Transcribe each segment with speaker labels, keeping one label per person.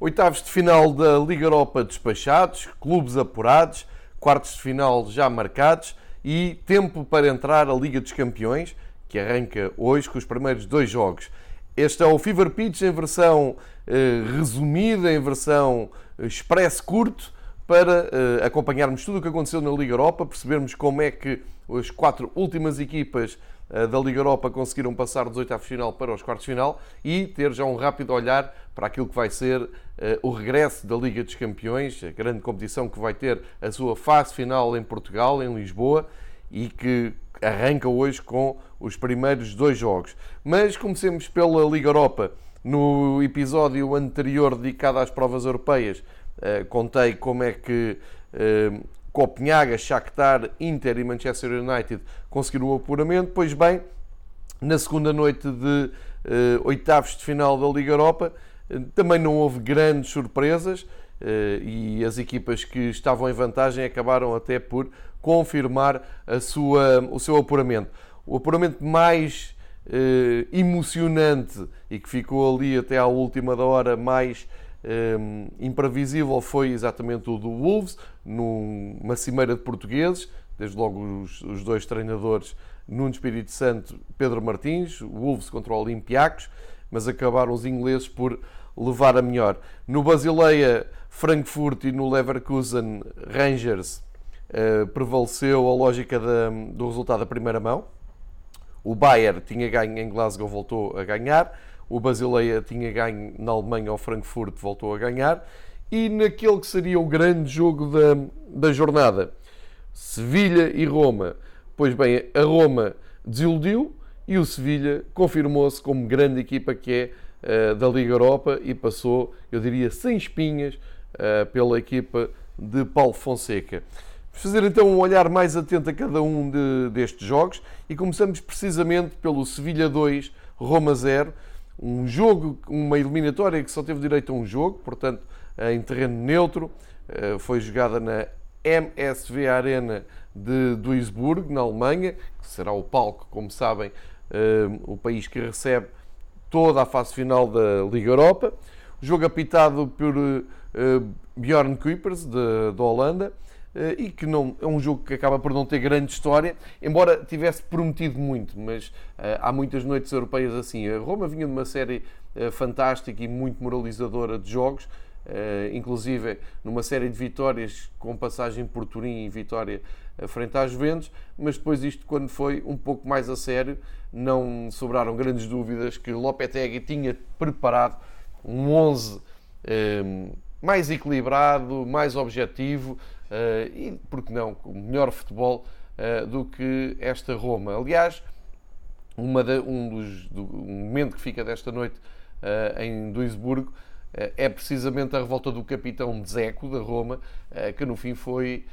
Speaker 1: Oitavos de final da Liga Europa despachados, clubes apurados, quartos de final já marcados e tempo para entrar a Liga dos Campeões, que arranca hoje com os primeiros dois jogos. Este é o Fever Pitch em versão eh, resumida, em versão eh, expresso curto, para eh, acompanharmos tudo o que aconteceu na Liga Europa, percebermos como é que as quatro últimas equipas eh, da Liga Europa conseguiram passar dos oitavos de final para os quartos de final e ter já um rápido olhar para aquilo que vai ser uh, o regresso da Liga dos Campeões, a grande competição que vai ter a sua fase final em Portugal, em Lisboa, e que arranca hoje com os primeiros dois jogos. Mas comecemos pela Liga Europa. No episódio anterior dedicado às provas europeias, uh, contei como é que uh, Copenhaga, Shakhtar, Inter e Manchester United conseguiram o apuramento. Pois bem, na segunda noite de uh, oitavos de final da Liga Europa, também não houve grandes surpresas e as equipas que estavam em vantagem acabaram até por confirmar a sua, o seu apuramento. O apuramento mais emocionante e que ficou ali até à última da hora mais um, imprevisível foi exatamente o do Wolves, numa cimeira de portugueses, desde logo os, os dois treinadores, Nuno Espírito Santo, Pedro Martins, Wolves contra o Olympiacos, mas acabaram os ingleses por levar a melhor. No Basileia, Frankfurt e no Leverkusen, Rangers, uh, prevaleceu a lógica da, do resultado da primeira mão. O Bayern tinha ganho em Glasgow, voltou a ganhar. O Basileia tinha ganho na Alemanha, o Frankfurt voltou a ganhar. E naquele que seria o grande jogo da, da jornada, Sevilha e Roma. Pois bem, a Roma desiludiu e o Sevilha confirmou-se como grande equipa que é uh, da Liga Europa e passou, eu diria, sem espinhas uh, pela equipa de Paulo Fonseca. Vamos fazer então um olhar mais atento a cada um de, destes jogos e começamos precisamente pelo Sevilha 2, Roma 0 um jogo, uma eliminatória que só teve direito a um jogo, portanto, em terreno neutro, eh, foi jogada na MSV Arena de Duisburg, na Alemanha, que será o palco, como sabem, eh, o país que recebe toda a fase final da Liga Europa. O jogo apitado por eh, Bjorn Kuipers, da Holanda, eh, e que não, é um jogo que acaba por não ter grande história, embora tivesse prometido muito, mas uh, há muitas noites europeias assim. A Roma vinha de uma série uh, fantástica e muito moralizadora de jogos, inclusive numa série de vitórias com passagem por Turim e vitória frente às Juventus, mas depois isto quando foi um pouco mais a sério, não sobraram grandes dúvidas que Lopetegui tinha preparado um 11 mais equilibrado, mais objetivo, eh, e, porque não, com melhor futebol eh, do que esta Roma. Aliás, de, um, dos, do, um momento que fica desta noite eh, em Duisburgo é precisamente a revolta do capitão Dzeko da Roma, que no fim foi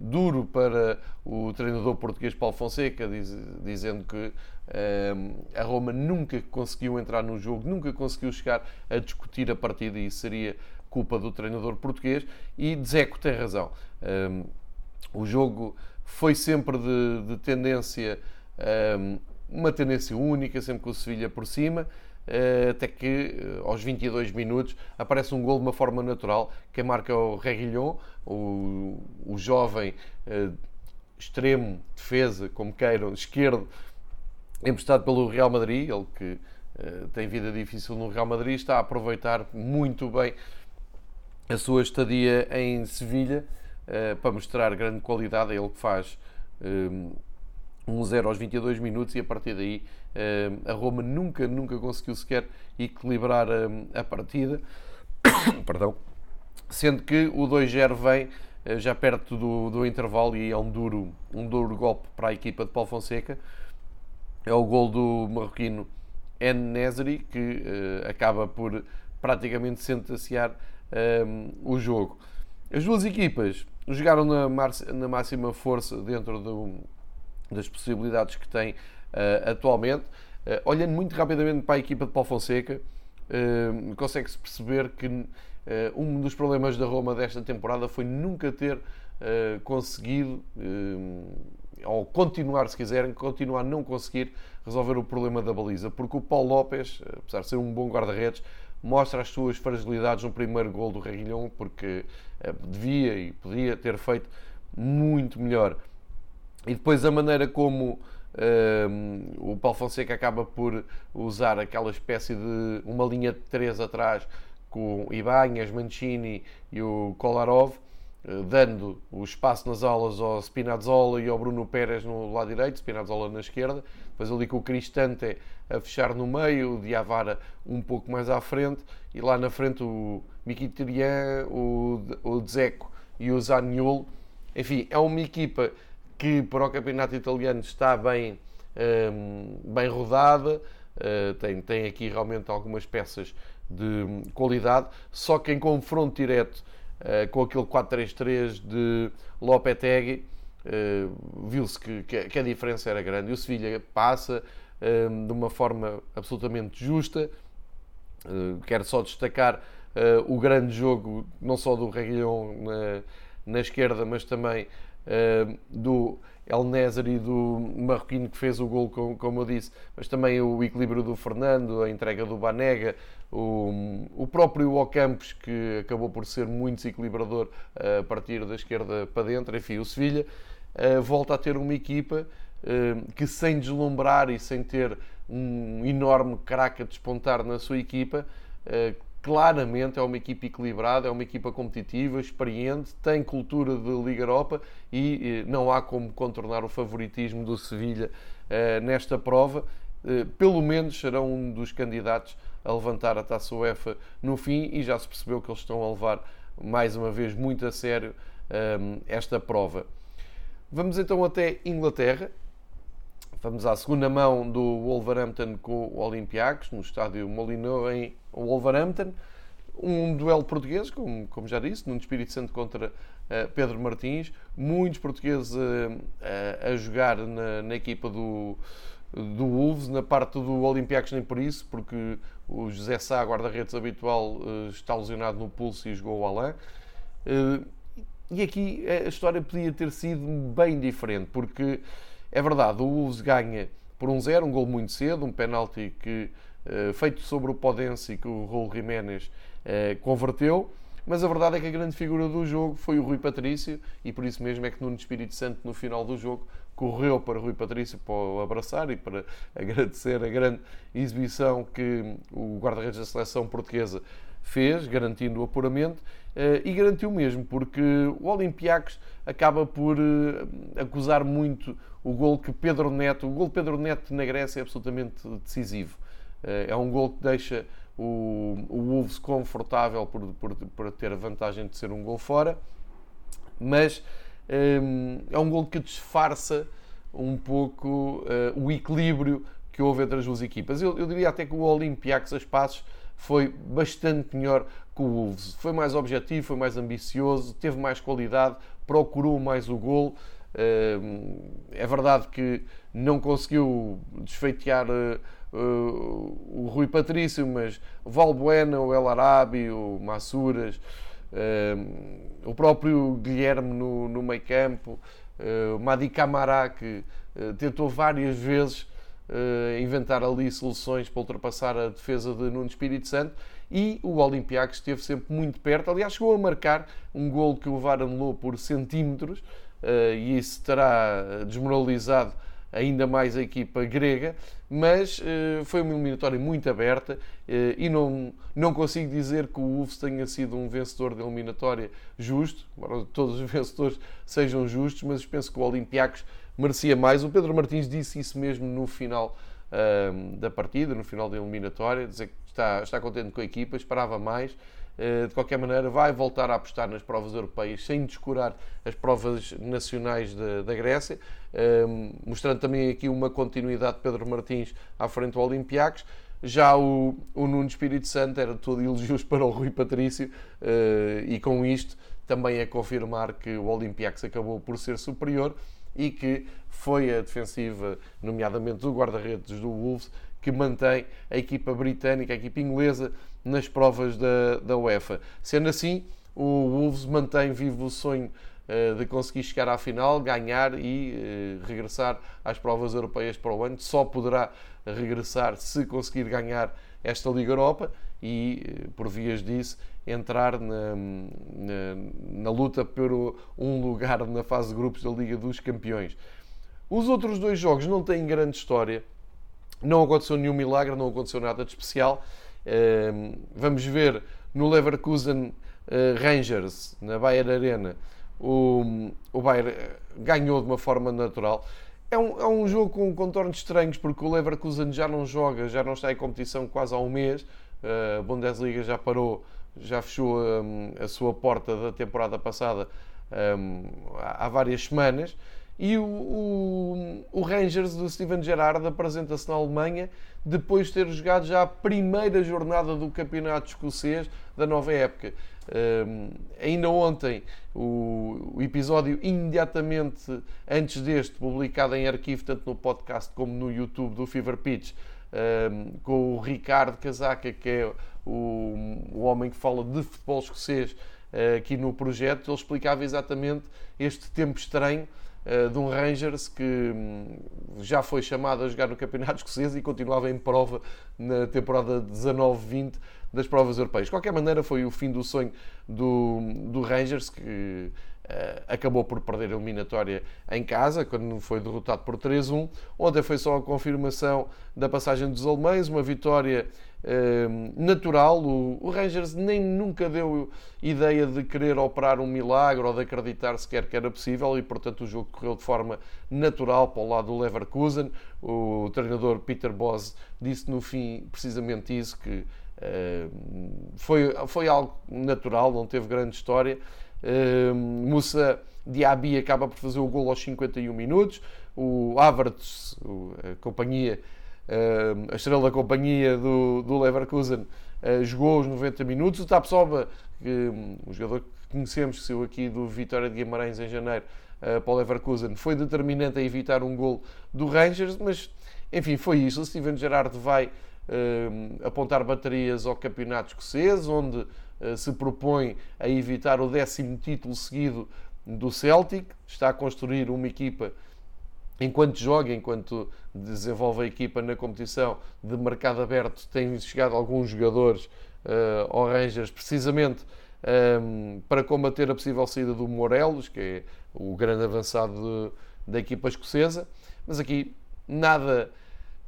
Speaker 1: duro para o treinador português Paulo Fonseca, dizendo que a Roma nunca conseguiu entrar no jogo, nunca conseguiu chegar a discutir a partida e seria culpa do treinador português, e Dzeko tem razão. Um, o jogo foi sempre de, de tendência, um, uma tendência única, sempre com o Sevilha por cima, uh, até que uh, aos 22 minutos aparece um gol de uma forma natural, quem marca é o Reguilhon, o, o jovem uh, extremo, defesa, como queiram, esquerdo, emprestado pelo Real Madrid, ele que tem vida difícil no Real Madrid, está a aproveitar muito bem a sua estadia em Sevilha uh, para mostrar grande qualidade. É ele que faz um, um 0 aos 22 minutos e a partir daí uh, a Roma nunca, nunca conseguiu sequer equilibrar um, a partida. Perdão. Sendo que o 2-0 vem uh, já perto do, do intervalo e é um duro, um duro golpe para a equipa de Paulo Fonseca. É o gol do marroquino En que acaba por praticamente sentenciar um, o jogo. As duas equipas jogaram na, na máxima força dentro do, das possibilidades que têm uh, atualmente. Uh, olhando muito rapidamente para a equipa de Paulo Fonseca, uh, consegue-se perceber que um dos problemas da Roma desta temporada foi nunca ter conseguido, ou continuar, se quiserem, continuar a não conseguir resolver o problema da baliza, porque o Paulo Lopes, apesar de ser um bom guarda-redes, mostra as suas fragilidades no primeiro gol do Reguilhão, porque devia e podia ter feito muito melhor. E depois a maneira como o Paulo Fonseca acaba por usar aquela espécie de uma linha de três atrás com Ibanhas, Mancini e o Kolarov, eh, dando o espaço nas aulas ao Spinazzola e ao Bruno Pérez no lado direito, Spinazzola na esquerda, depois ali com o Cristante a fechar no meio, o Diavara um pouco mais à frente, e lá na frente o Mkhitaryan, o, o Dzeko e o Zaniolo. Enfim, é uma equipa que para o campeonato italiano está bem, ehm, bem rodada, uh, tem, tem aqui realmente algumas peças de qualidade, só que em confronto direto uh, com aquele 4-3-3 de Lopetegui, uh, viu-se que, que, a diferença era grande. E o Sevilha passa ehm, de uma forma absolutamente justa. quero só destacar o grande jogo, não só do Reguilhão na, esquerda, mas também do El Nézer e do Marroquino que fez o gol, como eu disse, mas também o equilíbrio do Fernando, a entrega do Banega, o, o próprio Ocampos, que acabou por ser muito desequilibrador a partir da esquerda para dentro. Enfim, o Sevilha volta a ter uma equipa que, sem deslumbrar e sem ter um enorme craque a despontar na sua equipa, claramente é uma equipa equilibrada, é uma equipa competitiva, experiente, tem cultura de Liga Europa e eh, não há como contornar o favoritismo do Sevilha eh, nesta prova. Eh, pelo menos serão um dos candidatos a levantar a taça UEFA no fim e já se percebeu que eles estão a levar mais uma vez muito a sério esta prova. Vamos então até Inglaterra, Vamos à segunda mão do Wolverhampton com o Olympiacos, no estádio Molineux, em Wolverhampton. Um duelo português, como, como já disse, num Espírito Santo contra uh, Pedro Martins. Muitos portugueses uh, uh, a jogar na, na, equipa do, do Wolves, na parte do Olympiacos nem por isso, porque o José Sá, guarda-redes habitual, está lesionado no pulso e jogou o Alain. e aqui a história podia ter sido bem diferente, porque é verdade, o Wolves ganha por um zero, um gol muito cedo, um penalti que, uh, feito sobre o Podense que o Raul Jiménez uh, converteu. Mas a verdade é que a grande figura do jogo foi o Rui Patrício e por isso mesmo é que Nuno Espírito Santo, no final do jogo, correu para o Rui Patrício para o abraçar e para agradecer a grande exibição que o guarda-redes da seleção portuguesa fez, garantindo o apuramento, eh, e garantiu mesmo, porque o Olympiacos acaba por eh, acusar muito o gol que Pedro Neto, o gol Pedro Neto na Grécia é absolutamente decisivo. Eh, é um gol que deixa o, o Wolves confortável por, por, por ter a vantagem de ser um gol fora, mas é um gol que disfarça um pouco o equilíbrio que houve entre as duas equipas. Eu, eu diria até que o Olympiacos, a passos, foi bastante melhor que o Wolves. Foi mais objetivo, foi mais ambicioso, teve mais qualidade, procurou mais o gol. Eh, é verdade que não conseguiu desfeitear eh, o Rui Patrício, mas o Valbuena, o El Arabi, o Massuras, eh, o próprio Guilherme no, no meio campo, o Madi Camará, que tentou várias vezes inventar ali soluções para ultrapassar a defesa de Nuno Espírito Santo e o Olympiacos esteve sempre muito perto. Aliás, chegou a marcar um gol que o VAR anulou por centímetros e isso terá desmoralizado ainda mais a equipa grega, mas uh, foi uma eliminatória muito aberta e não, não consigo dizer que o Wolves tenha sido um vencedor de eliminatória justo, embora todos os vencedores sejam justos, mas penso que o Olympiacos merecia mais. O Pedro Martins disse isso mesmo no final da partida, no final da eliminatória, dizer que está, está contente com a equipa, esperava mais. Uh, de qualquer maneira, vai voltar a apostar nas provas europeias sem descurar as provas nacionais da, da Grécia, uh, mostrando também aqui uma continuidade de Pedro Martins à frente do Olympiacos. Já o, o Nuno Espírito Santo era todo elogios para o Rui Patrício uh, e com isto também é confirmar que o Olympiacos acabou por ser superior e que foi a defensiva, nomeadamente do guarda-redes do Wolves, que mantém a equipa britânica, a equipa inglesa, nas provas da, da UEFA. Sendo assim, o Wolves mantém vivo o sonho uh, de conseguir chegar à final, ganhar e uh, regressar às provas europeias para o ano. Só poderá regressar se conseguir ganhar esta Liga Europa e, por vias disso, entrar na, na, na luta por um lugar na fase de grupos da Liga dos Campeões. Os outros dois jogos não têm grande história, não aconteceu nenhum milagre, não aconteceu nada de especial. Vamos ver no Leverkusen eh, Rangers, na Bayer Arena, o, o Bayern ganhou de uma forma natural. É um, é um jogo com contornos estranhos, porque o Leverkusen já não joga, já não está em competição quase há um mês. A Bundesliga já parou, já fechou um, a sua porta da temporada passada há várias semanas. E o, o, o Rangers do Steven Gerrard apresenta-se na Alemanha depois de ter jogado já a primeira jornada do campeonato escocês da nova época. Um, ainda ontem, o, o, episódio imediatamente antes deste, publicado em arquivo, tanto no podcast como no YouTube do Fever Pitch, um, com o Ricardo Casaca, que é o, o homem que fala de futebol escocês uh, aqui no projeto, ele explicava exatamente este tempo estranho uh, de um Rangers que um, já foi chamado a jogar no Campeonato Escocês e continuava em prova na temporada 19-20 das provas europeias. De qualquer maneira, foi o fim do sonho do, do Rangers, que acabou por perder a eliminatória em casa, quando foi derrotado por 3-1. Ontem foi só a confirmação da passagem dos alemães, uma vitória uh, natural. O, Rangers nem nunca deu ideia de querer operar um milagre ou de acreditar sequer que era possível e, portanto, o jogo correu de forma natural para o lado do Leverkusen. O treinador Peter Bosz disse no fim precisamente isso, que foi, foi algo natural, não teve grande história. Uh, Moussa Diaby acaba por fazer o gol aos 51 minutos. O Havertz, a companhia, a estrela da companhia do, do Leverkusen, uh, jogou os 90 minutos. O Tapsoba, que, um jogador que conhecemos, que saiu aqui do Vitória de Guimarães em janeiro uh, para o Leverkusen, foi determinante a evitar um gol do Rangers, mas enfim, foi isso. O Steven Gerrard vai uh, apontar baterias ao campeonato escocês, onde se propõe a evitar o décimo título seguido do Celtic, está a construir uma equipa enquanto joga, enquanto desenvolve a equipa na competição de mercado aberto, tem chegado alguns jogadores uh, ao Rangers precisamente um, para combater a possível saída do Morelos, que é o grande avançado de, da equipa escocesa. Mas aqui nada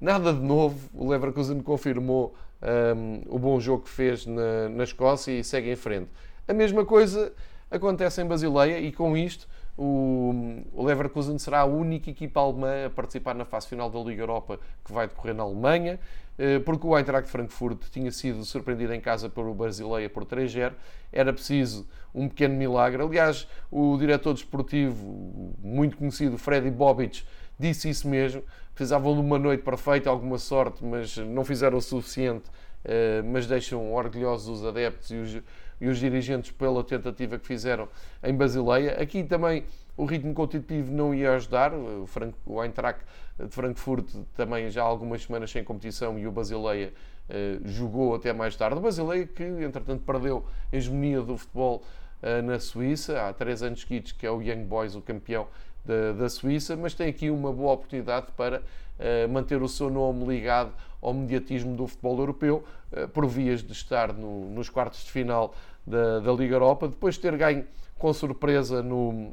Speaker 1: Nada de novo, o Leverkusen confirmou um, o bom jogo que fez na, na Escócia e segue em frente. A mesma coisa acontece em Basileia e com isto o, Leverkusen será a única equipa alemã a participar na fase final da Liga Europa que vai decorrer na Alemanha, eh, porque o Eintracht Frankfurt tinha sido surpreendido em casa pelo Basileia por 3-0. Era preciso um pequeno milagre. Aliás, o diretor desportivo, muito conhecido, Freddy Bobic, disse isso mesmo. Precisavam de uma noite perfeita, alguma sorte, mas não fizeram o suficiente. Eh, mas deixam orgulhosos os adeptos e os, e os dirigentes pela tentativa que fizeram em Basileia. Aqui também o ritmo competitivo não ia ajudar. O, o Eintracht de Frankfurt também já há algumas semanas sem competição e o Basileia uh, jogou até mais tarde. O Basileia que, entretanto, perdeu a hegemonia do futebol uh, na Suíça. Há três anos seguidos que é o Young Boys o campeão da, da Suíça, mas tem aqui uma boa oportunidade para uh, manter o seu nome ligado ao mediatismo do futebol europeu, uh, por vias de estar no, nos quartos de final da, da, Liga Europa, depois de ter ganho com surpresa no,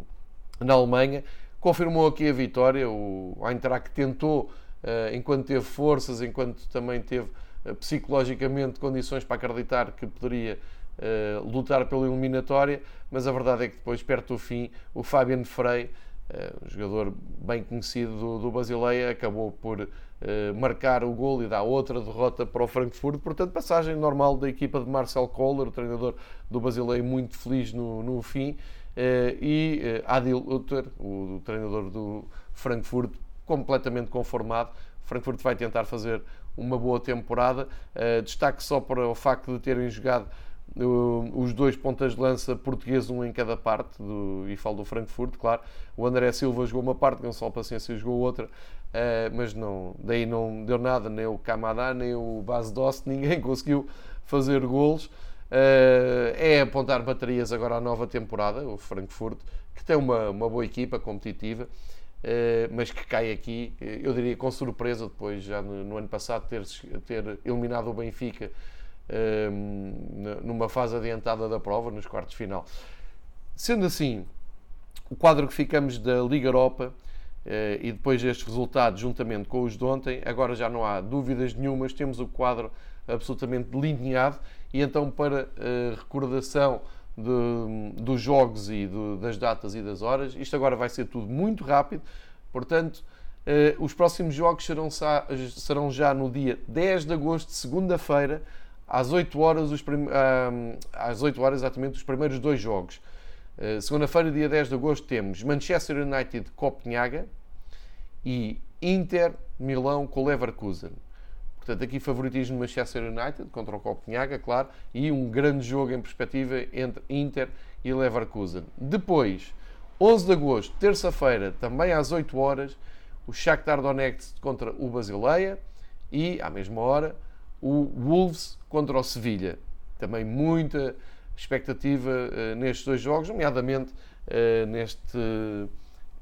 Speaker 1: na Alemanha, confirmou aqui a vitória. O Eintracht tentou, uh, enquanto teve forças, enquanto também teve psicologicamente condições para acreditar que poderia lutar pela eliminatória, mas a verdade é que depois, perto do fim, o Fabian Frey eh, um jogador bem conhecido do, do Basileia, acabou por uh, marcar o gol e dar outra derrota para o Frankfurt. Portanto, passagem normal da equipa de Marcel Kohler, o treinador do Basileia, muito feliz no, no fim. Uh, e uh, Adil Utter, o, o, treinador do Frankfurt, completamente conformado. Frankfurt vai tentar fazer uma boa temporada. destaque só para o facto de terem jogado os dois pontas de lança portugueses, um em cada parte, do, e falo do Frankfurt, claro. O André Silva jogou uma parte, Gonçalo Paciência jogou outra, uh, mas não, daí não deu nada, nem o Kamada, nem o Bas Dost, ninguém conseguiu fazer golos. Uh, é apontar baterias agora à nova temporada, o Frankfurt, que tem uma, uma boa equipa competitiva, uh, mas que cai aqui, eu diria com surpresa, depois já no, no ano passado ter, ter eliminado o Benfica numa fase adiantada da prova, nos quartos de final. Sendo assim, o quadro que ficamos da Liga Europa eh, e depois estes resultados, juntamente com os de ontem, agora já não há dúvidas nenhumas, temos o quadro absolutamente delineado e então para eh, recordação de, dos jogos e das datas e das horas, isto agora vai ser tudo muito rápido, portanto, eh, os próximos jogos serão, serão já no dia 10 de agosto, segunda-feira, às 8 horas, os prim... às 8 horas exatamente, os primeiros dois jogos. Uh, Segunda-feira, dia 10 de agosto, temos Manchester United Copenhaga e Inter Milão com Leverkusen. Portanto, aqui favoritismo Manchester United contra o Copenhaga, claro, e um grande jogo em perspectiva entre Inter e Leverkusen. Depois, 11 de agosto, terça-feira, também às 8 horas, o Shakhtar Donetsk contra o Basileia e, à mesma hora, o Wolves contra o Sevilha. Também muita expectativa uh, nestes dois jogos, nomeadamente uh, neste,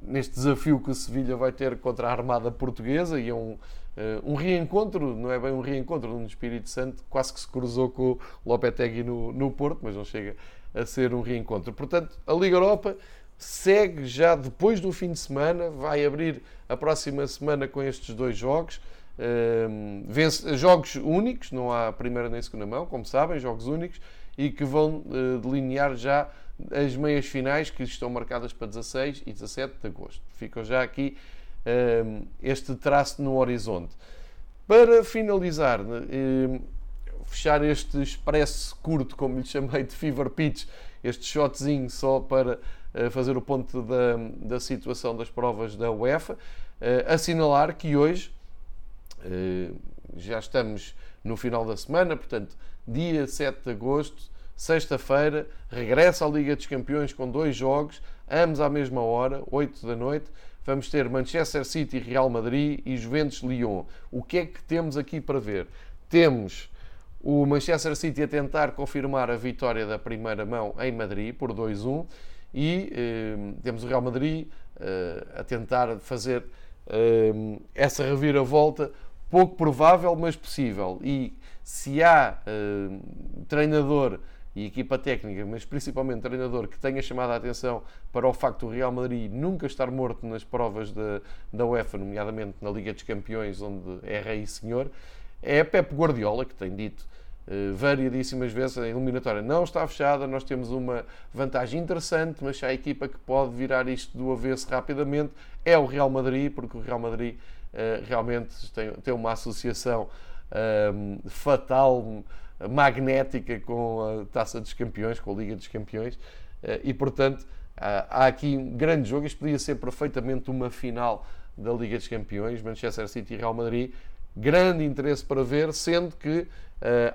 Speaker 1: neste desafio que o Sevilha vai ter contra a Armada Portuguesa e é um, uh, um reencontro, não é bem um reencontro, um Espírito Santo quase que se cruzou com o Lopetegui no, no Porto, mas não chega a ser um reencontro. Portanto, a Liga Europa segue já depois do fim de semana, vai abrir a próxima semana com estes dois jogos. Vence, jogos únicos, não há primeira nem segunda mão, como sabem, jogos únicos, e que vão uh, delinear já as meias finais que estão marcadas para 16 e 17 de agosto. Ficam já aqui este traço no horizonte. Para finalizar, uh, fechar este expresso curto, como lhe chamei de fever pitch, este shotzinho só para uh, fazer o ponto da, da situação das provas da UEFA, assinalar que hoje eh, já estamos no final da semana, portanto, dia 7 de agosto, sexta-feira, regressa à Liga dos Campeões com dois jogos, ambos à mesma hora, 8 da noite. Vamos ter Manchester City, Real Madrid e Juventus Lyon. O que é que temos aqui para ver? Temos o Manchester City a tentar confirmar a vitória da primeira mão em Madrid por 2-1 e eh, temos o Real Madrid eh, a tentar fazer eh, essa reviravolta pouco provável, mas possível. E se há uh, treinador e equipa técnica, mas principalmente treinador, que tenha chamado a atenção para o facto do Real Madrid nunca estar morto nas provas da, da UEFA, nomeadamente na Liga dos Campeões, onde é rei senhor, é Pep Guardiola, que tem dito uh, variadíssimas vezes a eliminatória não está fechada, nós temos uma vantagem interessante, mas há a equipa que pode virar isto do avesso rapidamente é o Real Madrid, porque o Real Madrid realmente tem, tem uma associação um, fatal, magnética com a Taça dos Campeões, com a Liga dos Campeões, uh, e portanto há aqui um grande jogo. Isto podia ser perfeitamente uma final da Liga dos Campeões, Manchester City e Real Madrid. Grande interesse para ver, sendo que uh,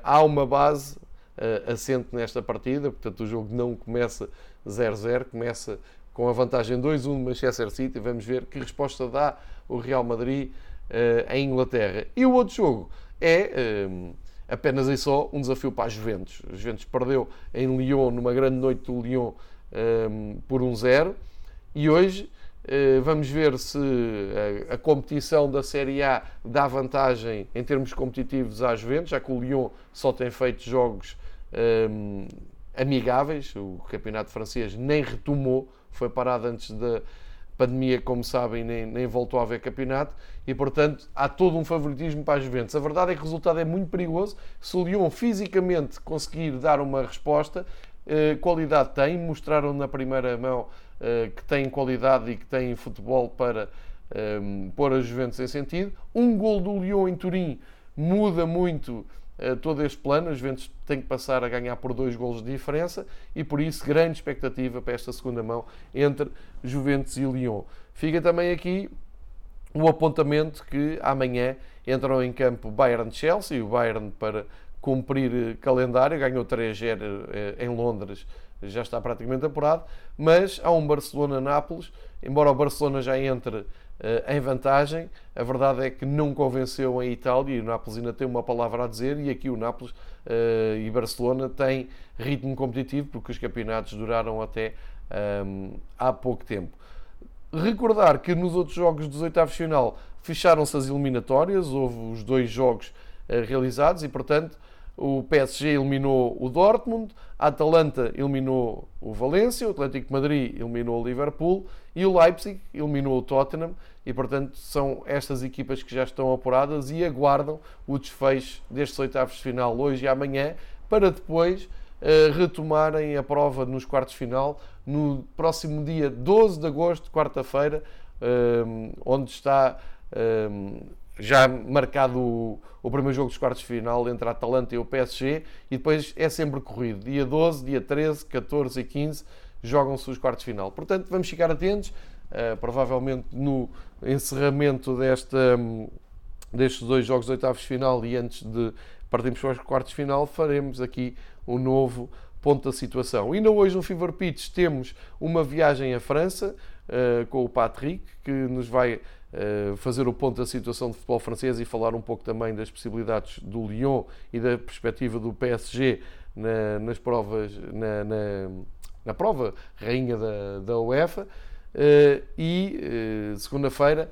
Speaker 1: há uma base uh, assente nesta partida, portanto o jogo não começa 0-0, começa com a vantagem 2-1 de Manchester City. Vamos ver que resposta dá o Real Madrid uh, em Inglaterra. E o outro jogo é um, apenas e só um desafio para a Juventus. A Juventus perdeu em Lyon, numa grande noite do Lyon, um, por 1-0. e hoje uh, vamos ver se a, a, competição da Série A dá vantagem em termos competitivos à Juventus, já que o Lyon só tem feito jogos um, amigáveis, o campeonato francês nem retomou, foi parado antes da pandemia, como sabem, nem, nem voltou a haver campeonato e, portanto, há todo um favoritismo para as Juventus. A verdade é que o resultado é muito perigoso. Se o Lyon fisicamente conseguir dar uma resposta, eh, qualidade tem, mostraram na primeira mão eh, que têm qualidade e que têm futebol para eh, pôr a Juventus em sentido. Um gol do Lyon em Turim muda muito todo este plano. A Juventus tem que passar a ganhar por dois golos de diferença e por isso grande expectativa para esta segunda mão entre Juventus e Lyon. Fica também aqui o apontamento que amanhã entram em campo Bayern-Chelsea, o Bayern para cumprir eh, calendário, ganhou 3-0 eh, em Londres, já está praticamente apurado, mas há um Barcelona-Nápoles, embora o Barcelona já entre em vantagem. A verdade é que não convenceu a Itália e o Nápoles ainda tem uma palavra a dizer. E aqui o Nápoles uh, e Barcelona têm ritmo competitivo porque os campeonatos duraram até um, ehm, há pouco tempo. Recordar que nos outros jogos dos oitavos de final fecharam-se as eliminatórias, houve os dois jogos uh, realizados e, portanto, o PSG eliminou o Dortmund, a Atalanta eliminou o Valência, o Atlético de Madrid eliminou o Liverpool e o Leipzig eliminou o Tottenham e, portanto, são estas equipas que já estão apuradas e aguardam o desfecho destes oitavos de final hoje e amanhã para depois uh, retomarem a prova nos quartos de final no próximo dia 12 de agosto, quarta-feira, uh, onde está uh, já marcado o, o, primeiro jogo dos quartos de final entre a Atalanta e o PSG e depois é sempre corrido. Dia 12, dia 13, 14 e 15 jogam-se os quartos de final. Portanto, vamos ficar atentos. Uh, provavelmente no encerramento desta, um, destes dois jogos de oitavos final e antes de partirmos para os quartos final, faremos aqui um novo ponto da situação. Ainda hoje no Fever Pitch temos uma viagem à França uh, com o Patrick, que nos vai uh, fazer o ponto da situação do futebol francês e falar um pouco também das possibilidades do Lyon e da perspectiva do PSG na, nas provas, na, na, na, prova rainha da, da UEFA. Uh, e segunda-feira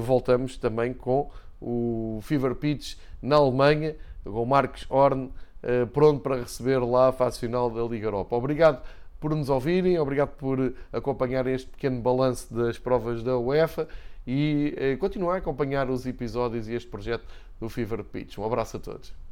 Speaker 1: voltamos também com o Fever Pitch na Alemanha, com o Marcos Horn eh, pronto para receber lá a fase final da Liga Europa. Obrigado por nos ouvirem, obrigado por acompanharem este pequeno balanço das provas da UEFA e eh, continuar a acompanhar os episódios e este projeto do Fever Pitch. Um abraço a todos.